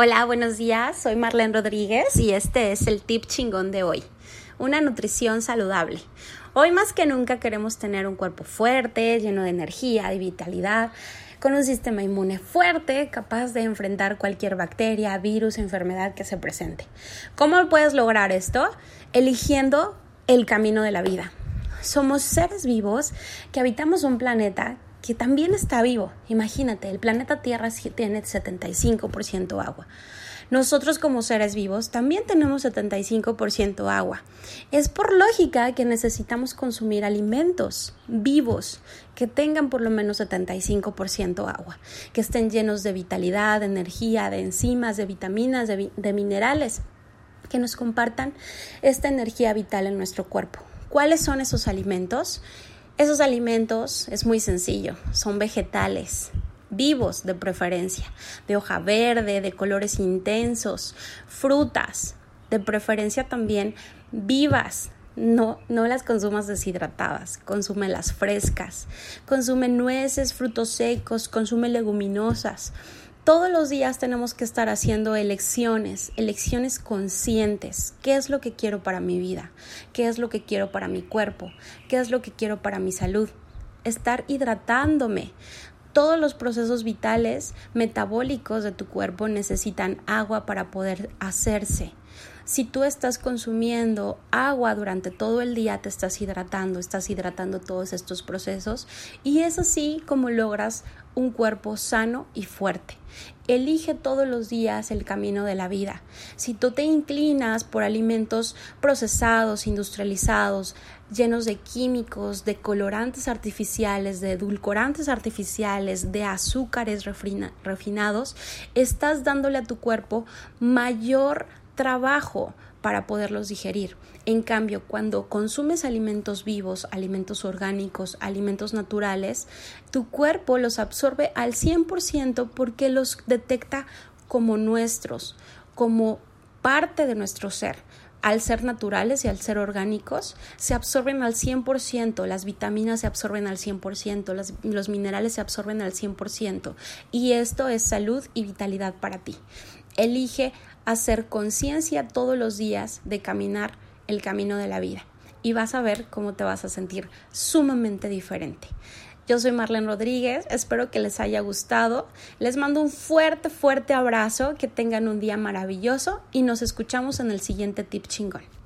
Hola, buenos días. Soy Marlene Rodríguez y este es el tip chingón de hoy. Una nutrición saludable. Hoy más que nunca queremos tener un cuerpo fuerte, lleno de energía, y vitalidad, con un sistema inmune fuerte, capaz de enfrentar cualquier bacteria, virus, enfermedad que se presente. ¿Cómo puedes lograr esto? Eligiendo el camino de la vida. Somos seres vivos que habitamos un planeta que también está vivo. Imagínate, el planeta Tierra tiene 75% agua. Nosotros como seres vivos también tenemos 75% agua. Es por lógica que necesitamos consumir alimentos vivos que tengan por lo menos 75% agua, que estén llenos de vitalidad, de energía, de enzimas, de vitaminas, de, de minerales, que nos compartan esta energía vital en nuestro cuerpo. ¿Cuáles son esos alimentos? Esos alimentos es muy sencillo, son vegetales, vivos de preferencia, de hoja verde, de colores intensos, frutas, de preferencia también vivas. No, no las consumas deshidratadas, las frescas, consume nueces, frutos secos, consume leguminosas, todos los días tenemos que estar haciendo elecciones, elecciones conscientes. ¿Qué es lo que quiero para mi vida? ¿Qué es lo que quiero para mi cuerpo? ¿Qué es lo que quiero para mi salud? Estar hidratándome. Todos los procesos vitales metabólicos de tu cuerpo necesitan agua para poder hacerse. Si tú estás consumiendo agua durante todo el día, te estás hidratando, estás hidratando todos estos procesos y es así como logras un cuerpo sano y fuerte. Elige todos los días el camino de la vida. Si tú te inclinas por alimentos procesados, industrializados, llenos de químicos, de colorantes artificiales, de edulcorantes artificiales, de azúcares refinados, estás dándole a tu cuerpo mayor trabajo para poderlos digerir. En cambio, cuando consumes alimentos vivos, alimentos orgánicos, alimentos naturales, tu cuerpo los absorbe al 100% porque los detecta como nuestros, como parte de nuestro ser. Al ser naturales y al ser orgánicos, se absorben al 100%, las vitaminas se absorben al 100%, los minerales se absorben al 100%, y esto es salud y vitalidad para ti. Elige hacer conciencia todos los días de caminar el camino de la vida y vas a ver cómo te vas a sentir sumamente diferente. Yo soy Marlene Rodríguez, espero que les haya gustado. Les mando un fuerte, fuerte abrazo, que tengan un día maravilloso y nos escuchamos en el siguiente tip chingón.